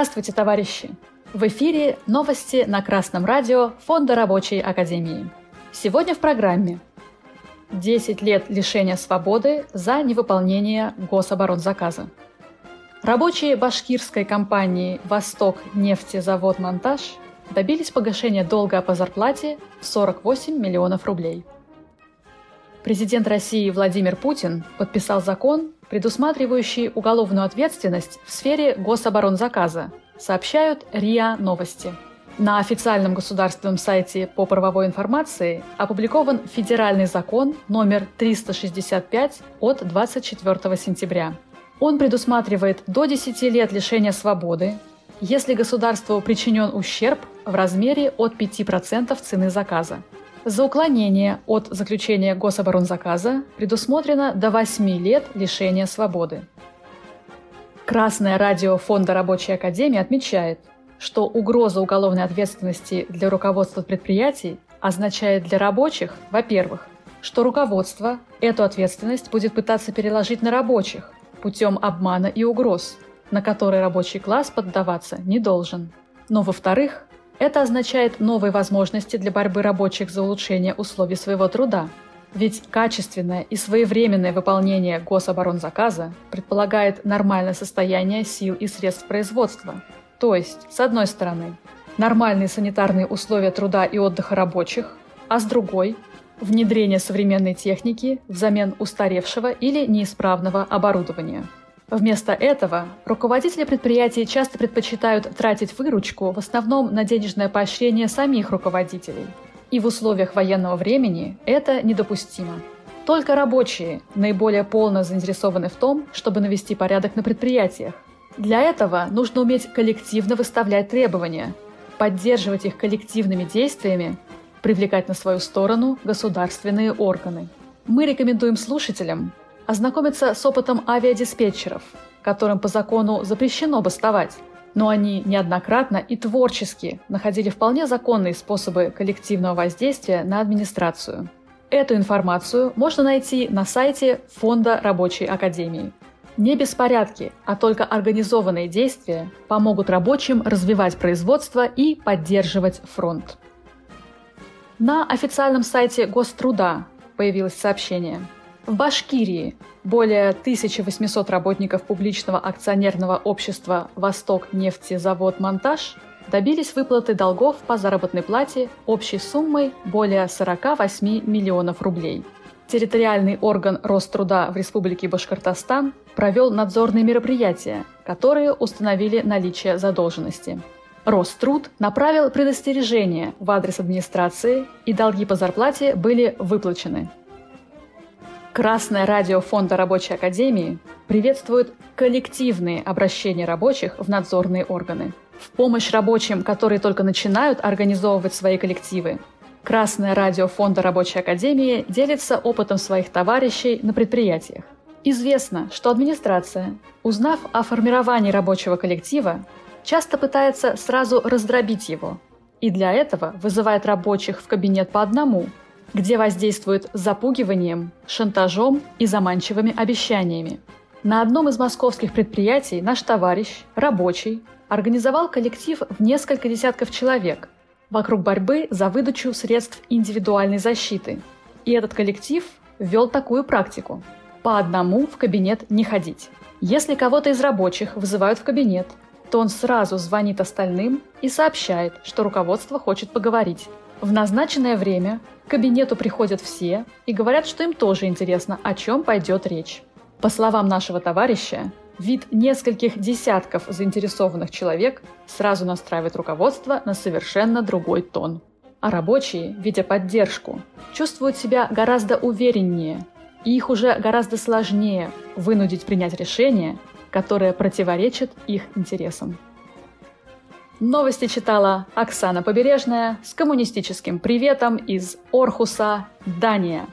Здравствуйте, товарищи! В эфире новости на Красном радио Фонда Рабочей Академии. Сегодня в программе 10 лет лишения свободы за невыполнение гособоронзаказа. Рабочие башкирской компании «Восток нефтезавод Монтаж» добились погашения долга по зарплате в 48 миллионов рублей. Президент России Владимир Путин подписал закон, предусматривающий уголовную ответственность в сфере гособоронзаказа, сообщают РИА Новости. На официальном государственном сайте по правовой информации опубликован федеральный закон номер 365 от 24 сентября. Он предусматривает до 10 лет лишения свободы, если государству причинен ущерб в размере от 5% цены заказа. За уклонение от заключения гособоронзаказа предусмотрено до 8 лет лишения свободы. Красное радио Фонда Рабочей Академии отмечает, что угроза уголовной ответственности для руководства предприятий означает для рабочих, во-первых, что руководство эту ответственность будет пытаться переложить на рабочих путем обмана и угроз, на которые рабочий класс поддаваться не должен. Но, во-вторых, это означает новые возможности для борьбы рабочих за улучшение условий своего труда – ведь качественное и своевременное выполнение гособоронзаказа предполагает нормальное состояние сил и средств производства. То есть, с одной стороны, нормальные санитарные условия труда и отдыха рабочих, а с другой – внедрение современной техники взамен устаревшего или неисправного оборудования. Вместо этого руководители предприятий часто предпочитают тратить выручку в основном на денежное поощрение самих руководителей – и в условиях военного времени это недопустимо. Только рабочие наиболее полно заинтересованы в том, чтобы навести порядок на предприятиях. Для этого нужно уметь коллективно выставлять требования, поддерживать их коллективными действиями, привлекать на свою сторону государственные органы. Мы рекомендуем слушателям ознакомиться с опытом авиадиспетчеров, которым по закону запрещено бастовать, но они неоднократно и творчески находили вполне законные способы коллективного воздействия на администрацию. Эту информацию можно найти на сайте Фонда Рабочей Академии. Не беспорядки, а только организованные действия помогут рабочим развивать производство и поддерживать фронт. На официальном сайте Гоструда появилось сообщение – в Башкирии более 1800 работников публичного акционерного общества «Восток нефтезавод Монтаж» добились выплаты долгов по заработной плате общей суммой более 48 миллионов рублей. Территориальный орган Роструда в Республике Башкортостан провел надзорные мероприятия, которые установили наличие задолженности. Роструд направил предостережение в адрес администрации, и долги по зарплате были выплачены. Красное радио Фонда Рабочей Академии приветствует коллективные обращения рабочих в надзорные органы. В помощь рабочим, которые только начинают организовывать свои коллективы, Красное радио Фонда Рабочей Академии делится опытом своих товарищей на предприятиях. Известно, что администрация, узнав о формировании рабочего коллектива, часто пытается сразу раздробить его, и для этого вызывает рабочих в кабинет по одному – где воздействует запугиванием, шантажом и заманчивыми обещаниями. На одном из московских предприятий наш товарищ, рабочий, организовал коллектив в несколько десятков человек вокруг борьбы за выдачу средств индивидуальной защиты. И этот коллектив ввел такую практику – по одному в кабинет не ходить. Если кого-то из рабочих вызывают в кабинет, то он сразу звонит остальным и сообщает, что руководство хочет поговорить. В назначенное время к кабинету приходят все и говорят, что им тоже интересно, о чем пойдет речь. По словам нашего товарища, вид нескольких десятков заинтересованных человек сразу настраивает руководство на совершенно другой тон. А рабочие, видя поддержку, чувствуют себя гораздо увереннее, и их уже гораздо сложнее вынудить принять решение, которое противоречит их интересам. Новости читала Оксана Побережная с коммунистическим приветом из Орхуса, Дания.